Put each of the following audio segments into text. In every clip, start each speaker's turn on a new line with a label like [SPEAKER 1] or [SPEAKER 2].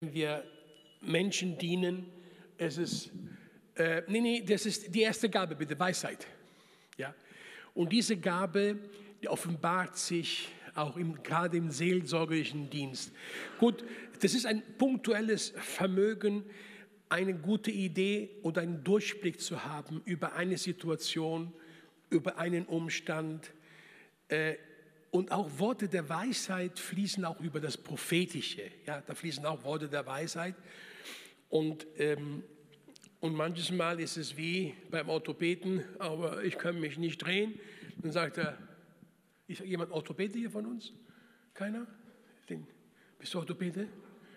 [SPEAKER 1] wir Menschen dienen. Es ist, äh, nee, nee, das ist die erste Gabe, bitte, Weisheit. Ja? Und diese Gabe die offenbart sich auch im, gerade im seelsorgerlichen Dienst. Gut, das ist ein punktuelles Vermögen, eine gute Idee oder einen Durchblick zu haben über eine Situation, über einen Umstand. Äh, und auch Worte der Weisheit fließen auch über das Prophetische. Ja, da fließen auch Worte der Weisheit. Und, ähm, und manches Mal ist es wie beim Orthopäden, aber ich kann mich nicht drehen. Dann sagt er, ist jemand Orthopäde hier von uns? Keiner? Den, bist du Orthopäde?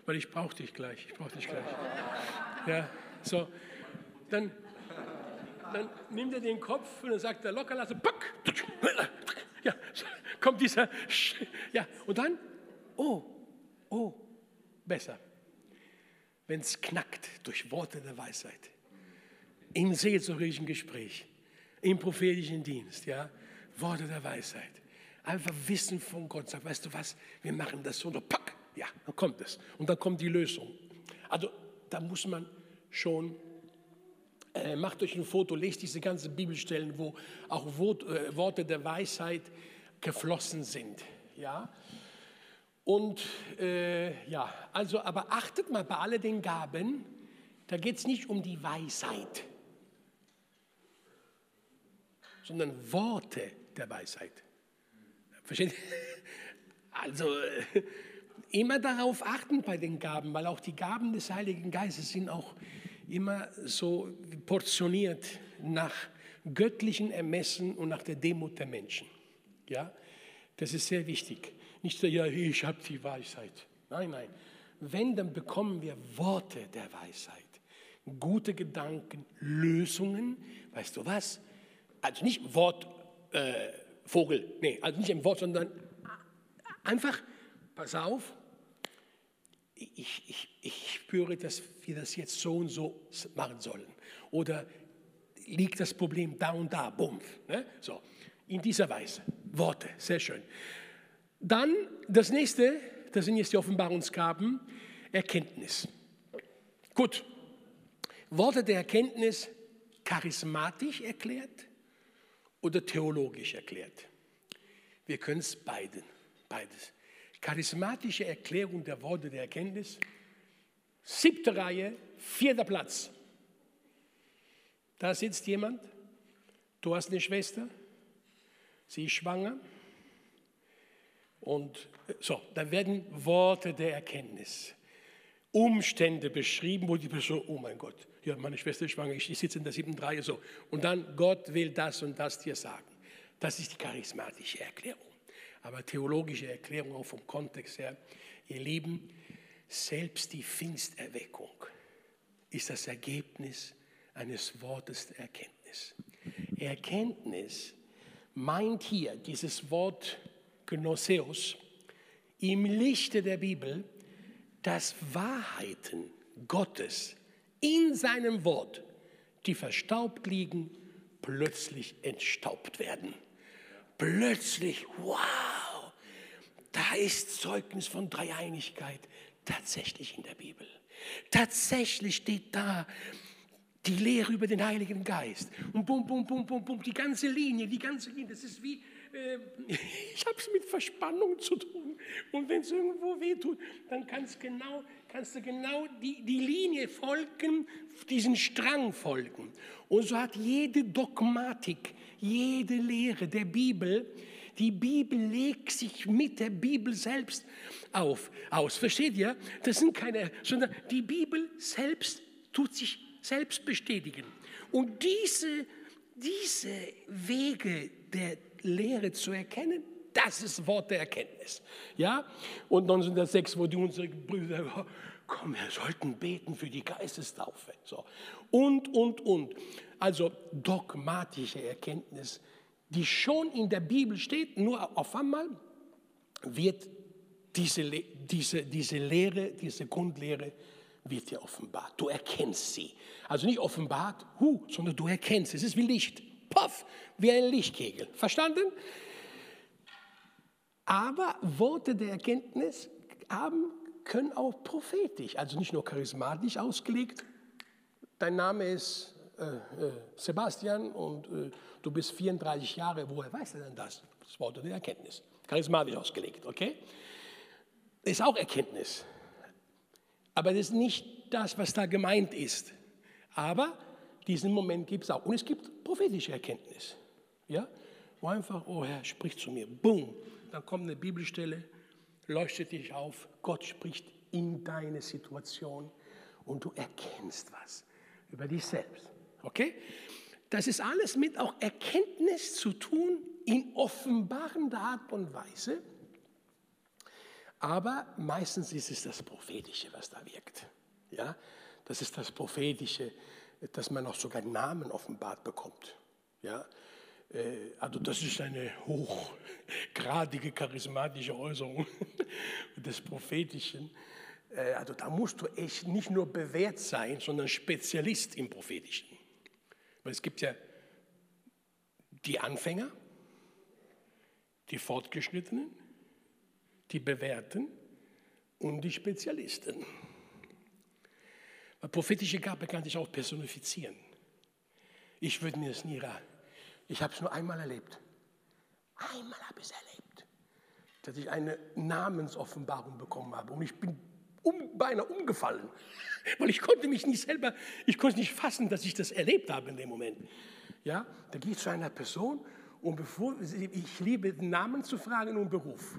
[SPEAKER 1] Weil ich brauche dich gleich. Ich brauche dich gleich. Ja, so. Dann, dann nimmt er den Kopf und dann sagt er locker lassen, pack, ja, kommt dieser, ja, und dann, oh, oh, besser. Wenn es knackt durch Worte der Weisheit, im seelsorgerischen Gespräch, im prophetischen Dienst, ja, Worte der Weisheit, einfach Wissen von Gott, sagt, weißt du was, wir machen das so, und pack, ja, dann kommt es. Und dann kommt die Lösung. Also da muss man schon äh, macht euch ein Foto, lest diese ganzen Bibelstellen, wo auch äh, Worte der Weisheit geflossen sind. Ja? Und äh, ja, also, aber achtet mal bei all den Gaben, da geht es nicht um die Weisheit, sondern Worte der Weisheit. Versteht? Also äh, immer darauf achten bei den Gaben, weil auch die Gaben des Heiligen Geistes sind auch immer so portioniert nach göttlichen Ermessen und nach der Demut der Menschen. Ja, das ist sehr wichtig. Nicht so, ja, ich habe die Weisheit. Nein, nein. Wenn, dann bekommen wir Worte der Weisheit, gute Gedanken, Lösungen. Weißt du was? Also nicht Wort, äh, Vogel, nee, also nicht im Wort, sondern einfach, pass auf, ich, ich, ich spüre, dass wir das jetzt so und so machen sollen. Oder liegt das Problem da und da, bumpf. Ne? So, in dieser Weise. Worte, sehr schön. Dann das nächste, das sind jetzt die Offenbarungsgaben, Erkenntnis. Gut, Worte der Erkenntnis charismatisch erklärt oder theologisch erklärt. Wir können es beiden, beides. Charismatische Erklärung der Worte der Erkenntnis, siebte Reihe, vierter Platz. Da sitzt jemand, du hast eine Schwester, sie ist schwanger. Und so, da werden Worte der Erkenntnis, Umstände beschrieben, wo die Person, oh mein Gott, ja, meine Schwester ist schwanger, ich sitze in der siebten Reihe so. Und dann, Gott will das und das dir sagen. Das ist die charismatische Erklärung. Aber theologische Erklärung auch vom Kontext her, ihr Lieben, selbst die Pfingsterweckung ist das Ergebnis eines Wortes der Erkenntnis. Erkenntnis meint hier dieses Wort Gnoseus im Lichte der Bibel, dass Wahrheiten Gottes in seinem Wort, die verstaubt liegen, plötzlich entstaubt werden. Plötzlich, wow, da ist Zeugnis von Dreieinigkeit tatsächlich in der Bibel. Tatsächlich steht da die Lehre über den Heiligen Geist. Und bum, bum, bum, bum, bum, die ganze Linie, die ganze Linie, das ist wie äh, ich habe es mit Verspannung zu tun. Und wenn es irgendwo wehtut, dann kannst, genau, kannst du genau die, die Linie folgen, diesen Strang folgen. Und so hat jede Dogmatik, jede Lehre der Bibel, die Bibel legt sich mit der Bibel selbst auf, aus. Versteht ihr? Das sind keine, sondern die Bibel selbst tut sich selbst bestätigen. Und diese, diese Wege der Lehre zu erkennen. Das ist Wort der Erkenntnis. Ja? Und 1906, wo die unsere Brüder, komm, wir sollten beten für die Geistestaufe. So. Und, und, und. Also dogmatische Erkenntnis, die schon in der Bibel steht, nur auf einmal wird diese, diese, diese Lehre, diese Grundlehre wird dir offenbart. Du erkennst sie. Also nicht offenbart, hu, sondern du erkennst. Es ist wie Licht. Puff, wie ein Lichtkegel. Verstanden? Aber Worte der Erkenntnis haben können auch prophetisch, also nicht nur charismatisch ausgelegt. Dein Name ist äh, äh, Sebastian und äh, du bist 34 Jahre. Woher weiß er denn das? Das Wort der Erkenntnis. Charismatisch ausgelegt, okay? Ist auch Erkenntnis. Aber das ist nicht das, was da gemeint ist. Aber diesen Moment gibt es auch. Und es gibt prophetische Erkenntnis. Ja? Wo einfach, oh Herr, sprich zu mir. Boom. Dann kommt eine Bibelstelle, leuchtet dich auf. Gott spricht in deine Situation und du erkennst was über dich selbst. Okay? Das ist alles mit auch Erkenntnis zu tun in offenbarender Art und Weise. Aber meistens ist es das Prophetische, was da wirkt. Ja? Das ist das Prophetische, dass man auch sogar Namen offenbart bekommt. Ja? Äh, also das ist eine hochgradige charismatische Äußerung des Prophetischen. Äh, also da musst du echt nicht nur bewährt sein, sondern Spezialist im Prophetischen. Weil es gibt ja die Anfänger, die Fortgeschrittenen, die Bewährten und die Spezialisten. Weil prophetische Gabe kann sich auch personifizieren. Ich würde mir das nie raten. Ich habe es nur einmal erlebt. Einmal habe ich es erlebt, dass ich eine Namensoffenbarung bekommen habe. Und ich bin um, beinahe umgefallen, weil ich konnte mich nicht selber, ich konnte nicht fassen, dass ich das erlebt habe in dem Moment. Ja, da geht es zu einer Person und bevor, ich liebe Namen zu fragen und Beruf.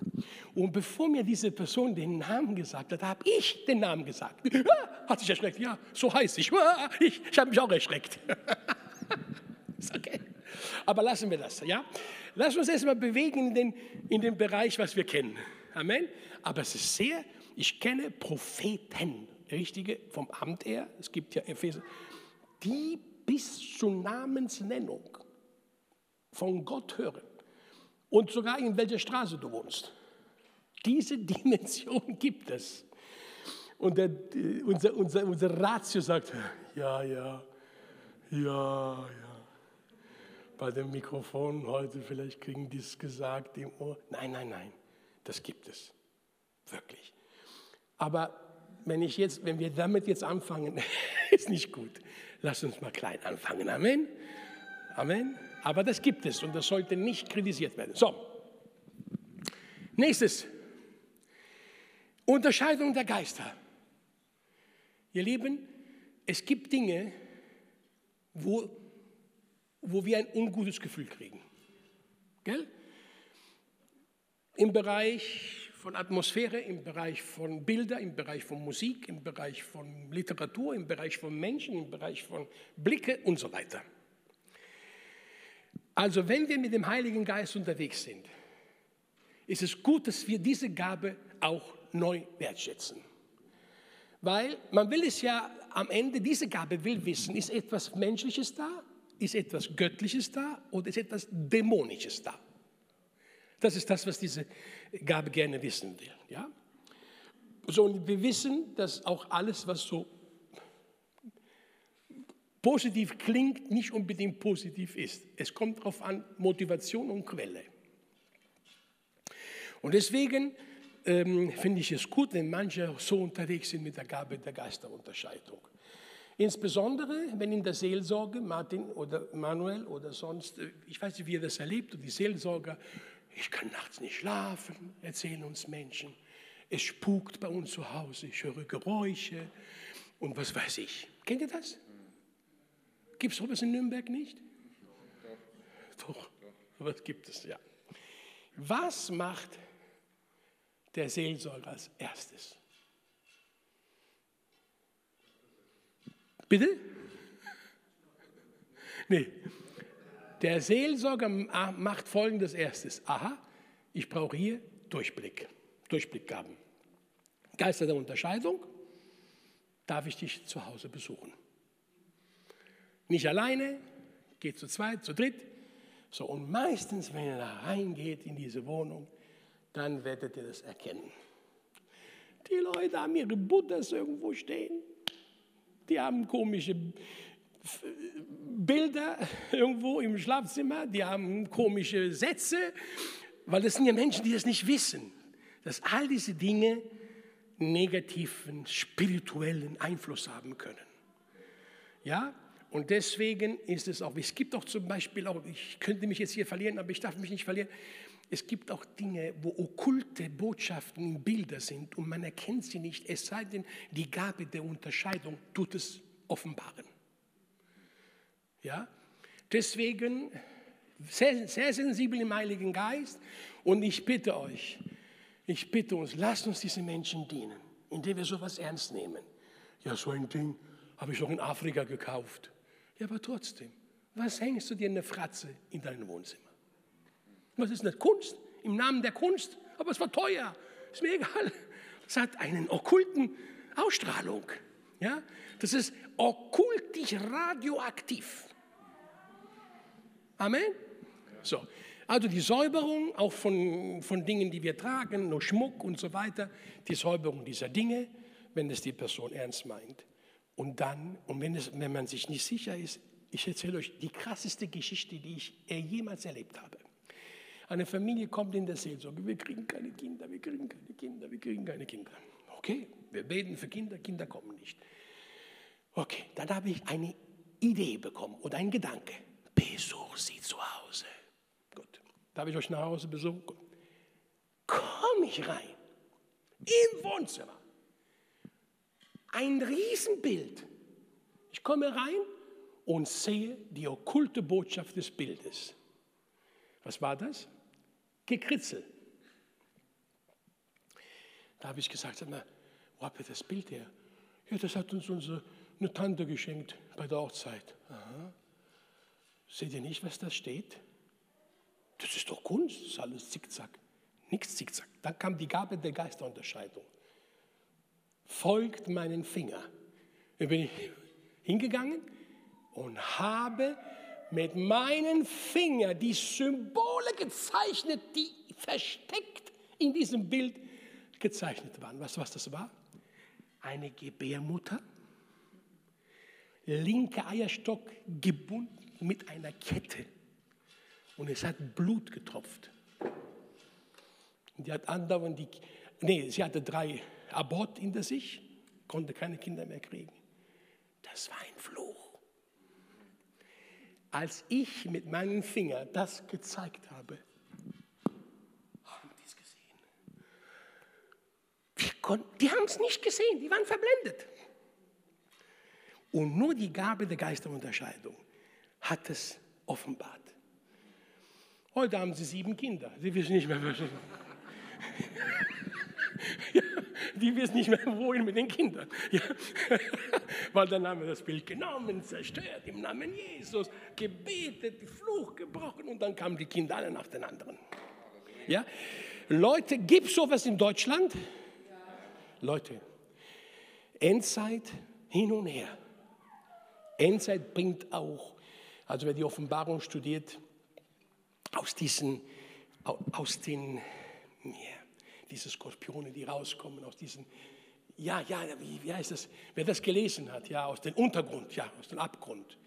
[SPEAKER 1] Und bevor mir diese Person den Namen gesagt hat, habe ich den Namen gesagt. Ah, hat sich erschreckt, ja, so heißt ich. Ah, ich, ich habe mich auch erschreckt. Ist okay. Aber lassen wir das, ja? Lass uns erstmal bewegen in den, in den Bereich, was wir kennen. Amen. Aber es ist sehr, ich kenne Propheten, richtige, vom Amt her, es gibt ja Epheser, die bis zur Namensnennung von Gott hören und sogar in welcher Straße du wohnst. Diese Dimension gibt es. Und der, unser, unser, unser Ratio sagt, ja, ja, ja, ja. Bei dem Mikrofon heute, vielleicht kriegen die es gesagt im Ohr. Nein, nein, nein, das gibt es. Wirklich. Aber wenn, ich jetzt, wenn wir damit jetzt anfangen, ist nicht gut. Lass uns mal klein anfangen. Amen. Amen. Aber das gibt es und das sollte nicht kritisiert werden. So, nächstes. Unterscheidung der Geister. Ihr Lieben, es gibt Dinge, wo, wo wir ein ungutes Gefühl kriegen. Gell? Im Bereich von Atmosphäre, im Bereich von Bilder, im Bereich von Musik, im Bereich von Literatur, im Bereich von Menschen, im Bereich von Blicke und so weiter. Also wenn wir mit dem Heiligen Geist unterwegs sind, ist es gut, dass wir diese Gabe auch neu wertschätzen. Weil man will es ja am Ende, diese Gabe will wissen, ist etwas Menschliches da, ist etwas Göttliches da oder ist etwas Dämonisches da. Das ist das, was diese Gabe gerne wissen will. Ja? So, und wir wissen, dass auch alles, was so positiv klingt, nicht unbedingt positiv ist. Es kommt darauf an, Motivation und Quelle. Und deswegen ähm, finde ich es gut, wenn manche so unterwegs sind mit der Gabe der Geisterunterscheidung. Insbesondere, wenn in der Seelsorge, Martin oder Manuel oder sonst, äh, ich weiß nicht, wie ihr das erlebt, und die Seelsorger, ich kann nachts nicht schlafen, erzählen uns Menschen. Es spukt bei uns zu Hause, ich höre Geräusche und was weiß ich. Kennt ihr das? Gibt es sowas in Nürnberg nicht? Doch, aber es gibt es, ja. Was macht der Seelsorger als erstes? Bitte? Nee. Der Seelsorger macht folgendes erstes. Aha, ich brauche hier Durchblick, Durchblickgaben. Geister der Unterscheidung, darf ich dich zu Hause besuchen? Nicht alleine, geht zu zweit, zu dritt. So, und meistens, wenn ihr da reingeht in diese Wohnung, dann werdet ihr das erkennen. Die Leute haben ihre Buddhas irgendwo stehen. Die haben komische Bilder irgendwo im Schlafzimmer. Die haben komische Sätze. Weil das sind ja Menschen, die das nicht wissen. Dass all diese Dinge negativen spirituellen Einfluss haben können. Ja, und deswegen ist es auch, es gibt auch zum Beispiel auch, ich könnte mich jetzt hier verlieren, aber ich darf mich nicht verlieren. Es gibt auch Dinge, wo okkulte Botschaften Bilder sind und man erkennt sie nicht, es sei denn, die Gabe der Unterscheidung tut es offenbaren. Ja? Deswegen sehr, sehr sensibel im Heiligen Geist und ich bitte euch, ich bitte uns, lasst uns diese Menschen dienen, indem wir sowas ernst nehmen. Ja, so ein Ding habe ich doch in Afrika gekauft. Ja, aber trotzdem, was hängst du dir eine Fratze in dein Wohnzimmer? Was ist nicht Kunst? Im Namen der Kunst? Aber es war teuer. Ist mir egal. Das hat einen okkulten Ausstrahlung. Ja? Das ist okkultisch radioaktiv. Amen? So. Also die Säuberung auch von, von Dingen, die wir tragen, nur Schmuck und so weiter, die Säuberung dieser Dinge, wenn es die Person ernst meint. Und dann, und wenn, es, wenn man sich nicht sicher ist, ich erzähle euch die krasseste Geschichte, die ich jemals erlebt habe. Eine Familie kommt in der Seelsorge, wir kriegen keine Kinder, wir kriegen keine Kinder, wir kriegen keine Kinder. Okay, wir beten für Kinder, Kinder kommen nicht. Okay, dann habe ich eine Idee bekommen oder einen Gedanke. Besuch sie zu Hause. Gut, darf ich euch nach Hause besuchen? Komme ich rein, im Wohnzimmer. Ein Riesenbild. Ich komme rein und sehe die okkulte Botschaft des Bildes. Was war das? Gekritzel. Da habe ich gesagt, sag mal, wo habt ihr das Bild her? Ja, das hat uns unsere eine Tante geschenkt bei der Hochzeit. Aha. Seht ihr nicht, was da steht? Das ist doch Kunst, das ist alles zickzack. Nichts zickzack. Dann kam die Gabe der Geisterunterscheidung. Folgt meinen Finger. Da bin ich hingegangen und habe mit meinen Fingern die Symbole gezeichnet, die versteckt in diesem Bild gezeichnet waren. Weißt du, was das war? Eine Gebärmutter, linker Eierstock gebunden mit einer Kette und es hat Blut getropft. Und die hat andauernd die, nee, sie hatte drei Abort hinter sich, konnte keine Kinder mehr kriegen. Das war ein Fluch. Als ich mit meinen Fingern das gezeigt habe, haben die es gesehen. die haben es nicht gesehen, die waren verblendet. Und nur die Gabe der Geisterunterscheidung hat es offenbart. Heute haben sie sieben Kinder. Sie wissen nicht mehr, was ja, die wissen nicht mehr, wohin mit den Kindern. Ja. Weil dann haben wir das Bild genommen, zerstört im Namen Jesus, gebetet, Fluch gebrochen und dann kamen die Kinder alle nach den anderen. Ja? Leute, gibt es sowas in Deutschland? Leute, Endzeit hin und her. Endzeit bringt auch, also wer die Offenbarung studiert, aus diesen, aus den, ja, diese Skorpione, die rauskommen, aus diesen, ja, ja, wie, wie heißt das, wer das gelesen hat, ja, aus dem Untergrund, ja, aus dem Abgrund,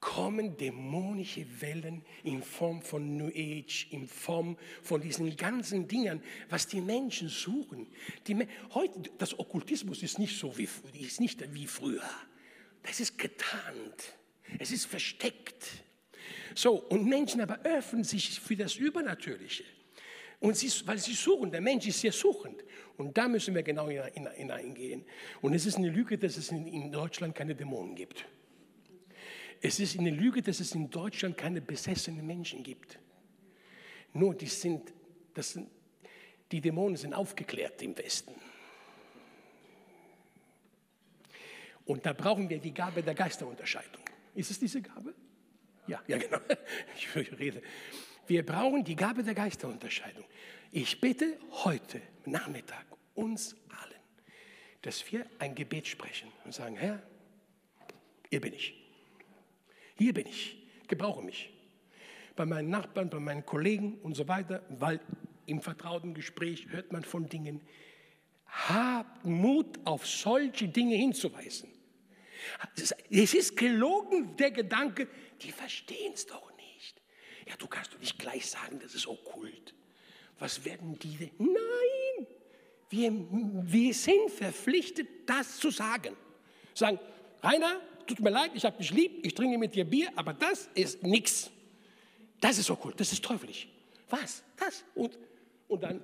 [SPEAKER 1] kommen dämonische Wellen in Form von New Age, in Form von diesen ganzen Dingen, was die Menschen suchen. Die, heute, das Okkultismus ist nicht so wie, ist nicht wie früher. Das ist getarnt. Es ist versteckt. So, und Menschen aber öffnen sich für das Übernatürliche. Und sie, weil sie suchen, der Mensch ist sehr suchend. Und da müssen wir genau hineingehen. Und es ist eine Lüge, dass es in Deutschland keine Dämonen gibt. Es ist eine Lüge, dass es in Deutschland keine besessenen Menschen gibt. Nur die sind, das sind, die Dämonen sind aufgeklärt im Westen. Und da brauchen wir die Gabe der Geisterunterscheidung. Ist es diese Gabe? Ja, ja, genau. Ich rede. Wir brauchen die Gabe der Geisterunterscheidung. Ich bitte heute Nachmittag uns allen, dass wir ein Gebet sprechen und sagen, Herr, hier bin ich. Hier bin ich. Gebrauche mich. Bei meinen Nachbarn, bei meinen Kollegen und so weiter, weil im vertrauten Gespräch hört man von Dingen. Habt Mut, auf solche Dinge hinzuweisen. Es ist gelogen, der Gedanke, die verstehen es doch nicht. Ja, du kannst doch nicht gleich sagen, das ist okkult. Was werden die denn? Nein, Wir, wir sind verpflichtet, das zu sagen. Sagen, Rainer, tut mir leid, ich habe dich lieb, ich trinke mit dir Bier, aber das ist nichts. Das ist okkult, das ist teuflisch. Was? Das? Und, und dann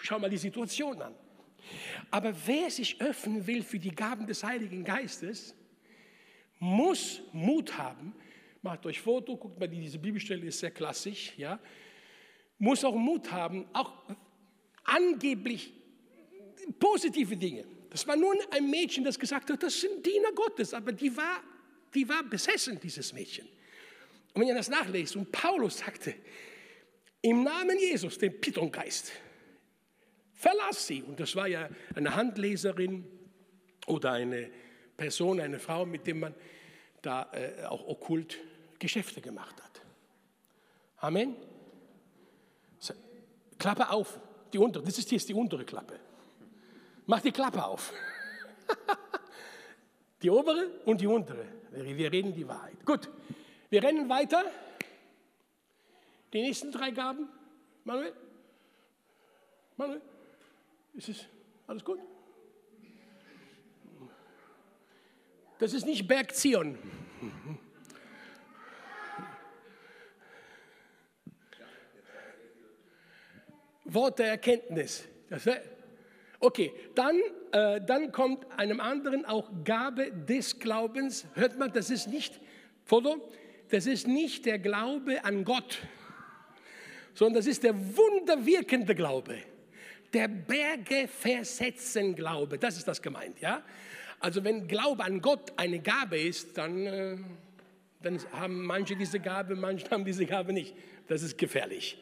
[SPEAKER 1] schau mal die Situation an. Aber wer sich öffnen will für die Gaben des Heiligen Geistes, muss Mut haben. Macht euch Foto, guckt mal, diese Bibelstelle ist sehr klassisch, ja. Muss auch Mut haben, auch angeblich positive Dinge. Das war nun ein Mädchen, das gesagt hat, das sind Diener Gottes, aber die war, die war besessen, dieses Mädchen. Und wenn ihr das nachlest, und Paulus sagte, im Namen Jesus, den Pythongeist, verlass sie. Und das war ja eine Handleserin oder eine Person, eine Frau, mit der man da äh, auch okkult Geschäfte gemacht hat. Amen. Klappe auf, die untere, das ist jetzt die untere Klappe. Mach die Klappe auf. die obere und die untere. Wir reden die Wahrheit. Gut, wir rennen weiter. Die nächsten drei Gaben. Manuel? Manuel? Ist es alles gut? Das ist nicht Berg Zion. Wort der Erkenntnis. Okay, dann, äh, dann kommt einem anderen auch Gabe des Glaubens. Hört man, das ist nicht, Foto, das ist nicht der Glaube an Gott, sondern das ist der wunderwirkende Glaube. Der Berge versetzen Glaube, das ist das gemeint, ja? Also wenn Glaube an Gott eine Gabe ist, dann, äh, dann haben manche diese Gabe, manche haben diese Gabe nicht. Das ist gefährlich.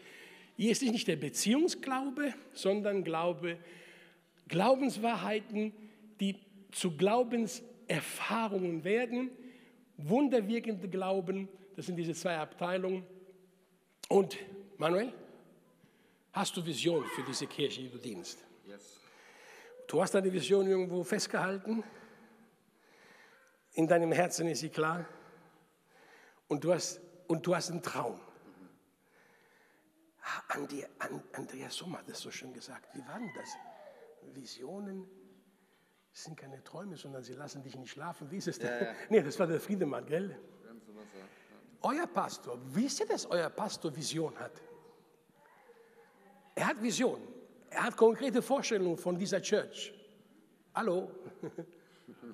[SPEAKER 1] Hier ist nicht der Beziehungsglaube, sondern Glaube, Glaubenswahrheiten, die zu Glaubenserfahrungen werden, wunderwirkende Glauben, das sind diese zwei Abteilungen. Und Manuel, hast du Vision für diese Kirche, die du dienst? Yes. Du hast deine Vision irgendwo festgehalten? In deinem Herzen ist sie klar. Und du hast, und du hast einen Traum. Ah, Andi, Andreas Sommer hat das so schön gesagt. Wie war denn das? Visionen sind keine Träume, sondern sie lassen dich nicht schlafen. Wie ist es denn? Ja, ja. Nee, das war der Friedemann, gell? Euer Pastor, wisst ihr, dass euer Pastor Vision hat? Er hat Vision. Er hat konkrete Vorstellungen von dieser Church. Hallo?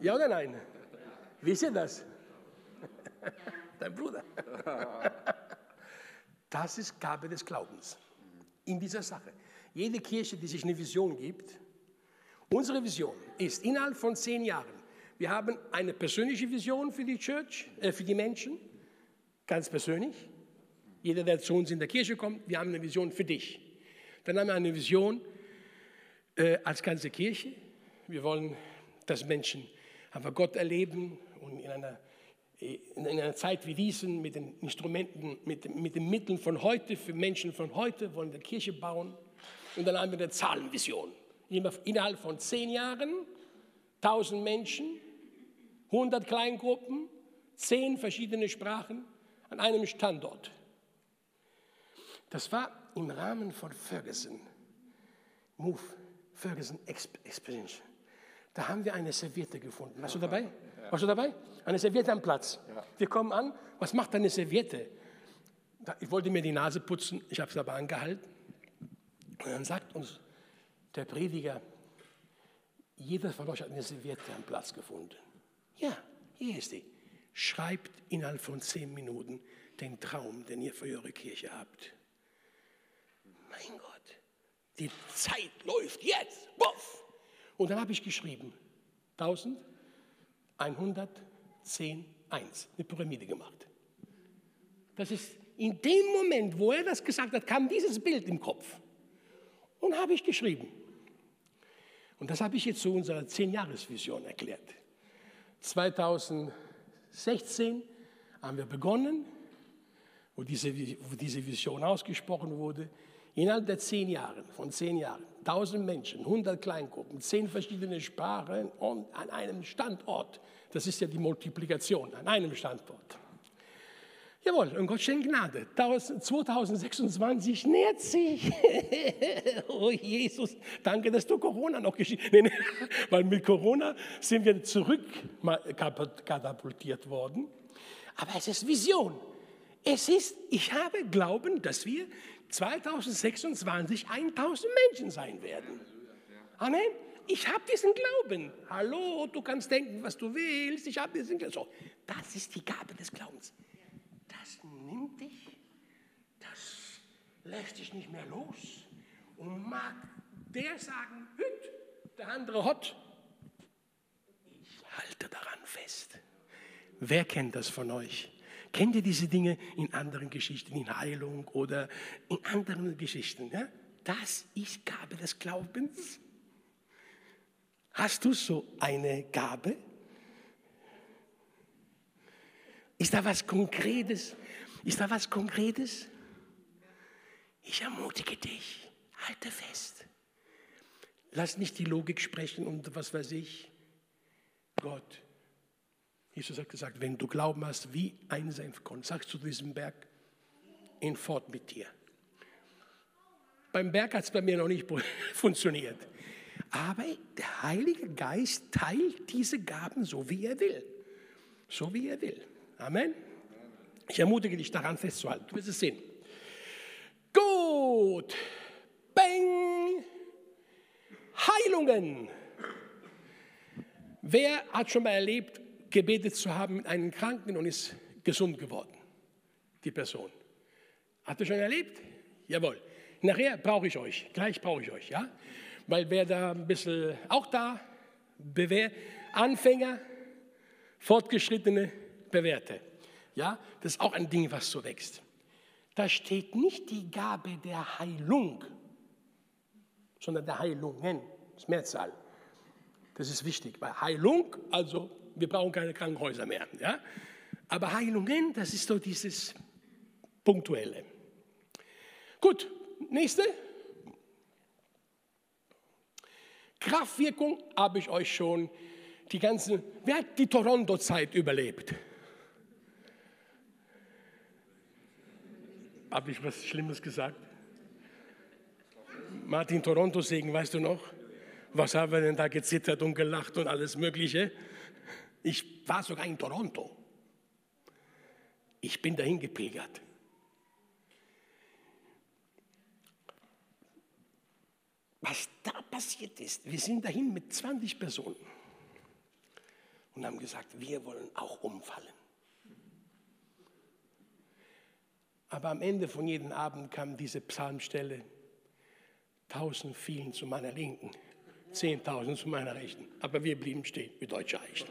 [SPEAKER 1] Ja oder nein? Wisst ihr das? Dein Bruder. Das ist Gabe des Glaubens in dieser Sache. Jede Kirche, die sich eine Vision gibt, unsere Vision ist innerhalb von zehn Jahren, wir haben eine persönliche Vision für die Church, äh, für die Menschen, ganz persönlich. Jeder, der zu uns in der Kirche kommt, wir haben eine Vision für dich. Dann haben wir eine Vision äh, als ganze Kirche. Wir wollen, dass Menschen einfach Gott erleben, und in einer, in einer Zeit wie diesen mit den Instrumenten, mit, mit den Mitteln von heute, für Menschen von heute, wollen wir Kirche bauen. Und dann haben wir eine Zahlenvision. Innerhalb von zehn Jahren 1000 Menschen, 100 Kleingruppen, zehn verschiedene Sprachen an einem Standort. Das war im Rahmen von Ferguson, Move, Ferguson Experience. Da haben wir eine Serviette gefunden. Warst du dabei? Warst du dabei? Eine Serviette am Platz. Wir kommen an, was macht eine Serviette? Ich wollte mir die Nase putzen, ich habe es aber angehalten. Und dann sagt uns der Prediger, jeder von euch hat eine Serviette am Platz gefunden. Ja, hier ist die. Schreibt innerhalb von zehn Minuten den Traum, den ihr für eure Kirche habt. Mein Gott, die Zeit läuft jetzt. Buff. Und dann habe ich geschrieben, 1000, 110, 1, eine Pyramide gemacht. Das ist in dem Moment, wo er das gesagt hat, kam dieses Bild im Kopf. Und habe ich geschrieben. Und das habe ich jetzt zu unserer 10-Jahres-Vision erklärt. 2016 haben wir begonnen, wo diese, wo diese Vision ausgesprochen wurde. Innerhalb der zehn Jahre, von zehn Jahren, 1000 Menschen, 100 Kleingruppen, zehn verschiedene Sprachen und an einem Standort. Das ist ja die Multiplikation, an einem Standort. Jawohl, und Gott schenkt Gnade. 2026 nähert sich. oh Jesus, danke, dass du Corona noch geschieht. Nee, nee, weil mit Corona sind wir zurück katapultiert worden. Aber es ist Vision. Es ist, ich habe Glauben, dass wir 2026 1000 Menschen sein werden. Amen. Ich habe diesen Glauben. Hallo, du kannst denken, was du willst. Ich habe diesen Glauben. So, das ist die Gabe des Glaubens. Das nimmt dich, das lässt dich nicht mehr los. Und mag der sagen, hüt, der andere hot. Ich halte daran fest. Wer kennt das von euch? Kennt ihr diese Dinge in anderen Geschichten, in Heilung oder in anderen Geschichten? Ja? Das ist Gabe des Glaubens. Hast du so eine Gabe? Ist da was Konkretes? Ist da was Konkretes? Ich ermutige dich, halte fest. Lass nicht die Logik sprechen und was weiß ich. Gott Jesus hat gesagt, wenn du Glauben hast wie ein Senfkorn, sagst du diesem Berg, in fort mit dir. Beim Berg hat es bei mir noch nicht funktioniert. Aber der Heilige Geist teilt diese Gaben so, wie er will. So, wie er will. Amen. Ich ermutige dich daran festzuhalten. Du wirst es sehen. Gut. Bang. Heilungen. Wer hat schon mal erlebt, gebetet zu haben mit einem Kranken und ist gesund geworden. Die Person. Habt ihr schon erlebt? Jawohl. Nachher brauche ich euch. Gleich brauche ich euch, ja? Weil wer da ein bisschen, auch da, Bewehr, Anfänger, Fortgeschrittene, Bewährte. Ja, das ist auch ein Ding, was so wächst. Da steht nicht die Gabe der Heilung, sondern der Heilungen, das Mehrzahl. Das ist wichtig, weil Heilung, also wir brauchen keine Krankenhäuser mehr. Ja? Aber Heilungen, das ist so dieses Punktuelle. Gut, nächste. Kraftwirkung habe ich euch schon die ganze, wer hat die Toronto-Zeit überlebt? Habe ich was Schlimmes gesagt? Martin Toronto-Segen, weißt du noch? Was haben wir denn da gezittert und gelacht und alles Mögliche? Ich war sogar in Toronto. Ich bin dahin gepilgert. Was da passiert ist, wir sind dahin mit 20 Personen und haben gesagt, wir wollen auch umfallen. Aber am Ende von jedem Abend kam diese Psalmstelle, tausend fielen zu meiner Linken, zehntausend zu meiner Rechten. Aber wir blieben stehen, wie deutsche Eichen.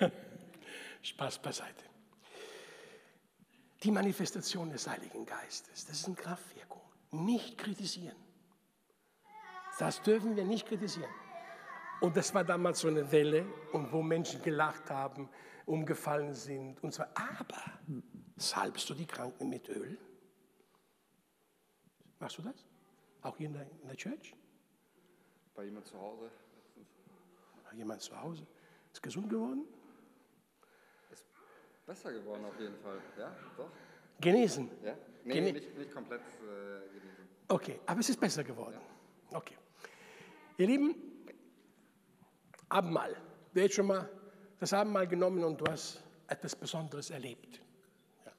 [SPEAKER 1] Spaß beiseite. Die Manifestation des Heiligen Geistes, das ist eine Kraftwirkung. Nicht kritisieren. Das dürfen wir nicht kritisieren. Und das war damals so eine Welle, und wo Menschen gelacht haben, umgefallen sind und so. Aber salbst du die Kranken mit Öl? Machst du das? Auch hier in der, in der Church?
[SPEAKER 2] Bei jemand zu Hause.
[SPEAKER 1] Bei jemand zu Hause? Ist gesund geworden?
[SPEAKER 2] Besser geworden auf jeden Fall, ja, doch.
[SPEAKER 1] Genesen?
[SPEAKER 2] Ja, nee,
[SPEAKER 1] Gene
[SPEAKER 2] nicht, nicht komplett äh, genesen.
[SPEAKER 1] Okay, aber es ist besser geworden. Ja. Okay. Ihr Lieben, Abendmahl. Wer hat schon mal das Abendmahl genommen und du hast etwas Besonderes erlebt? Ja.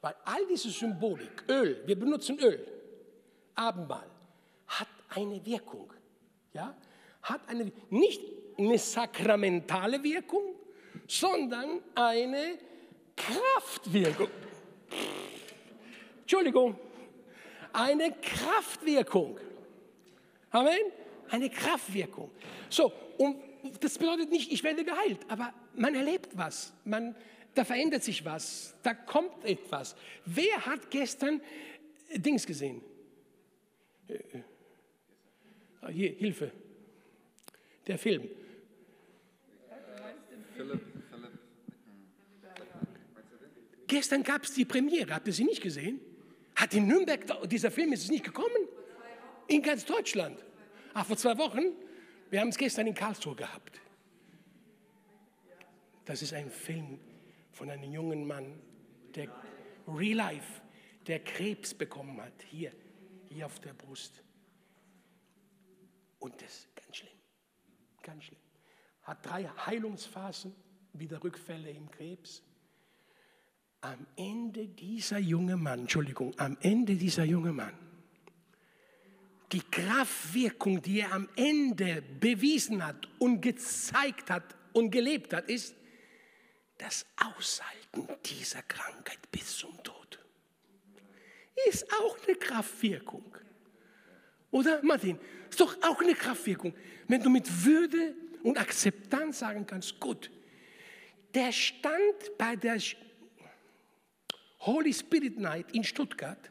[SPEAKER 1] Weil all diese Symbolik, Öl, wir benutzen Öl, Abendmahl, hat eine Wirkung. Ja? Hat eine, nicht eine sakramentale Wirkung, sondern eine Kraftwirkung. Entschuldigung, eine Kraftwirkung. Amen? Eine Kraftwirkung. So, und das bedeutet nicht, ich werde geheilt, aber man erlebt was. Man, da verändert sich was. Da kommt etwas. Wer hat gestern Dings gesehen? Äh, äh, hier, Hilfe. Der Film. Philipp. Gestern gab es die Premiere, habt ihr sie nicht gesehen? Hat in Nürnberg, dieser Film ist es nicht gekommen? In ganz Deutschland. Ach, vor zwei Wochen? Wir haben es gestern in Karlsruhe gehabt. Das ist ein Film von einem jungen Mann, der Real Life, der Krebs bekommen hat, hier, hier auf der Brust. Und das ist ganz schlimm, ganz schlimm. Hat drei Heilungsphasen, wieder Rückfälle im Krebs. Am Ende dieser junge Mann, Entschuldigung, am Ende dieser junge Mann, die Kraftwirkung, die er am Ende bewiesen hat und gezeigt hat und gelebt hat, ist das Aushalten dieser Krankheit bis zum Tod. Ist auch eine Kraftwirkung. Oder Martin, ist doch auch eine Kraftwirkung. Wenn du mit Würde und Akzeptanz sagen kannst, gut, der stand bei der Holy Spirit Night in Stuttgart,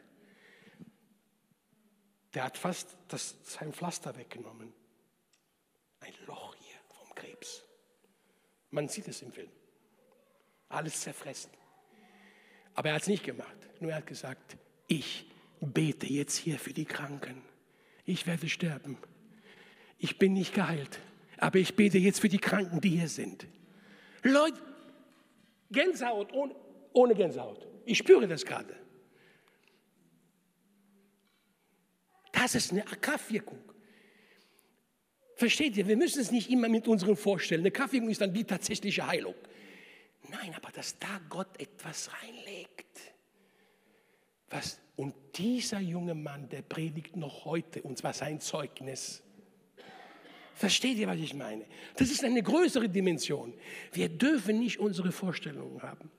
[SPEAKER 1] der hat fast das, sein Pflaster weggenommen. Ein Loch hier vom Krebs. Man sieht es im Film. Alles zerfressen. Aber er hat es nicht gemacht. Nur er hat gesagt, ich bete jetzt hier für die Kranken. Ich werde sterben. Ich bin nicht geheilt. Aber ich bete jetzt für die Kranken, die hier sind. Leute, Gänsehaut ohne, ohne Gänsehaut. Ich spüre das gerade. Das ist eine Kraftwirkung. Versteht ihr? Wir müssen es nicht immer mit unseren vorstellen. Eine Kraftwirkung ist dann die tatsächliche Heilung. Nein, aber dass da Gott etwas reinlegt. Was, und dieser junge Mann, der predigt noch heute, und zwar sein Zeugnis. Versteht ihr, was ich meine? Das ist eine größere Dimension. Wir dürfen nicht unsere Vorstellungen haben,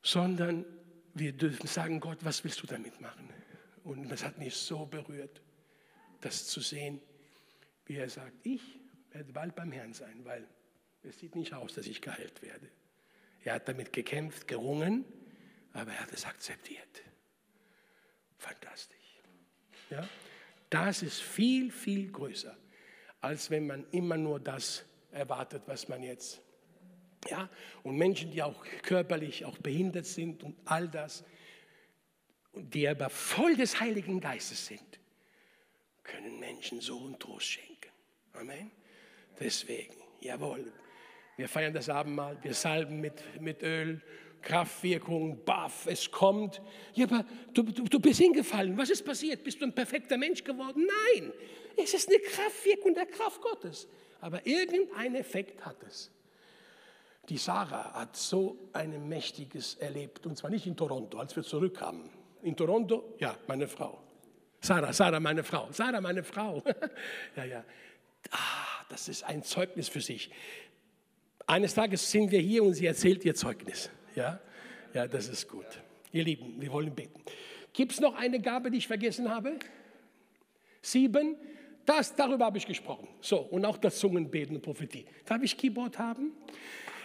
[SPEAKER 1] sondern wir dürfen sagen, Gott, was willst du damit machen? Und es hat mich so berührt, das zu sehen, wie er sagt, ich werde bald beim Herrn sein, weil es sieht nicht aus, dass ich geheilt werde. Er hat damit gekämpft, gerungen, aber er hat es akzeptiert. Fantastisch. Ja? Das ist viel, viel größer, als wenn man immer nur das erwartet, was man jetzt. Ja? Und Menschen, die auch körperlich auch behindert sind und all das, die aber voll des Heiligen Geistes sind, können Menschen so einen Trost schenken. Amen. Deswegen, jawohl, wir feiern das Abendmahl, wir salben mit, mit Öl, Kraftwirkung, baff, es kommt. Ja, aber du, du, du bist hingefallen. Was ist passiert? Bist du ein perfekter Mensch geworden? Nein, es ist eine Kraftwirkung der Kraft Gottes. Aber irgendein Effekt hat es. Die Sarah hat so ein Mächtiges erlebt, und zwar nicht in Toronto, als wir zurückkamen. In Toronto, ja, meine Frau. Sarah, Sarah, meine Frau. Sarah, meine Frau. ja, ja. Ah, das ist ein Zeugnis für sich. Eines Tages sind wir hier und sie erzählt ihr Zeugnis. Ja, ja das ist gut. Ihr Lieben, wir wollen beten. Gibt es noch eine Gabe, die ich vergessen habe? Sieben. Das, darüber habe ich gesprochen. So, und auch das Zungenbeten und Prophetie. Darf ich Keyboard haben?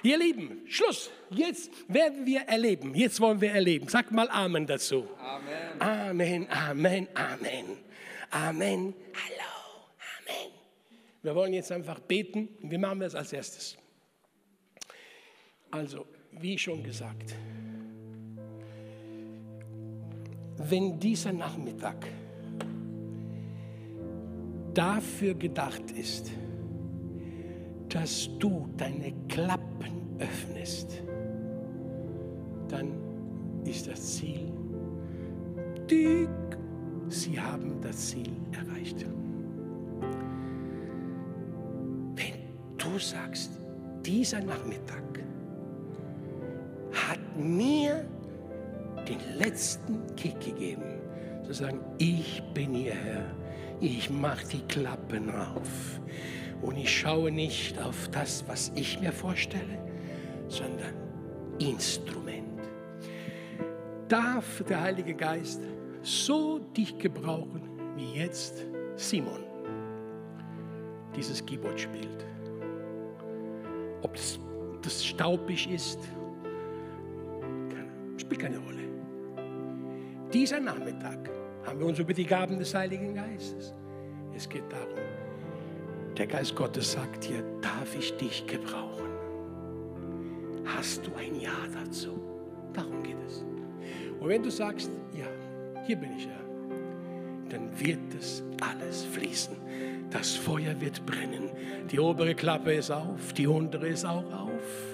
[SPEAKER 1] Ihr Lieben, Schluss. Jetzt werden wir erleben. Jetzt wollen wir erleben. Sag mal Amen dazu.
[SPEAKER 2] Amen.
[SPEAKER 1] Amen, Amen, Amen. Amen. Hallo, Amen. Wir wollen jetzt einfach beten. Wir machen das als erstes. Also, wie schon gesagt, wenn dieser Nachmittag dafür gedacht ist, dass du deine Klappen öffnest, dann ist das Ziel, dick, sie haben das Ziel erreicht. Wenn du sagst, dieser Nachmittag mir den letzten Kick gegeben, zu sagen, ich bin hier Herr, ich mache die Klappen auf und ich schaue nicht auf das, was ich mir vorstelle, sondern Instrument. Darf der Heilige Geist so dich gebrauchen, wie jetzt Simon dieses Keyboard spielt. Ob das, das staubig ist, spielt keine Rolle. Dieser Nachmittag haben wir uns über die Gaben des Heiligen Geistes. Es geht darum, der Geist Gottes sagt dir, darf ich dich gebrauchen? Hast du ein Ja dazu? Darum geht es. Und wenn du sagst, ja, hier bin ich ja, dann wird es alles fließen. Das Feuer wird brennen. Die obere Klappe ist auf, die untere ist auch auf.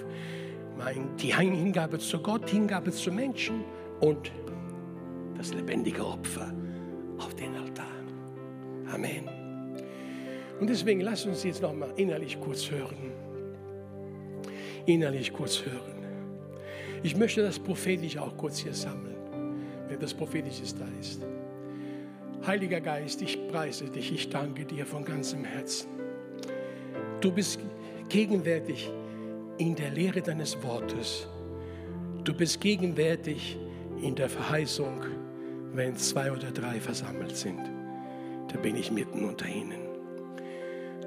[SPEAKER 1] Die Hingabe zu Gott, Hingabe zu Menschen und das lebendige Opfer auf den Altar. Amen. Und deswegen lass uns jetzt noch mal innerlich kurz hören. Innerlich kurz hören. Ich möchte das prophetisch auch kurz hier sammeln, wenn das prophetisches da ist. Heiliger Geist, ich preise dich, ich danke dir von ganzem Herzen. Du bist gegenwärtig in der Lehre deines Wortes. Du bist gegenwärtig in der Verheißung, wenn zwei oder drei versammelt sind. Da bin ich mitten unter ihnen.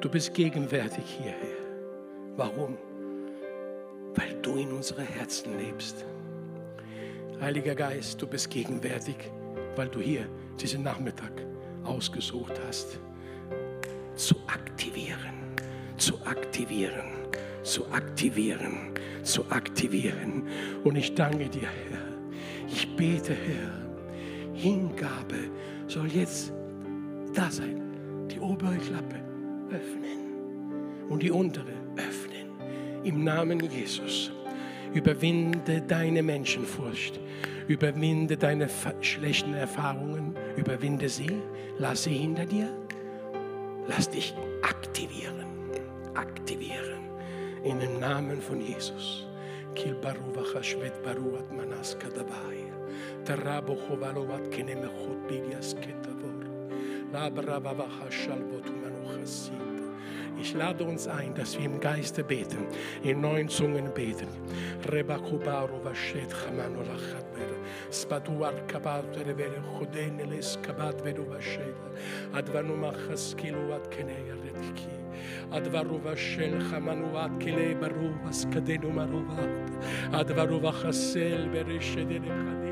[SPEAKER 1] Du bist gegenwärtig hierher. Warum? Weil du in unsere Herzen lebst. Heiliger Geist, du bist gegenwärtig, weil du hier diesen Nachmittag ausgesucht hast, zu aktivieren, zu aktivieren, zu aktivieren, zu aktivieren. Und ich danke dir, Herr. Ich bete, Herr, Hingabe soll jetzt da sein. Die obere Klappe öffnen und die untere öffnen. Im Namen Jesus. Überwinde deine Menschenfurcht. Überwinde deine schlechten Erfahrungen. Überwinde sie. Lass sie hinter dir. Lass dich aktivieren. Aktivieren. In dem Namen von Jesus. Kilbaruva chashvet baruat manas kadabai. Tarabo chovalovat kenemechot bidias ketavor. Labrabava chashalvot manuchasit. Ich lade uns ein, dass wir im Geiste beten, in neuen Zungen beten. Rebakubaru vashet chamanu lachatber. Spaduar kabat revere chodene les kabat vedu vashet. Advanu machas הדברובה של חמנועת כלי ברוב, הסקדנו מרובת, הדברובה חסל ברשת דנכדים.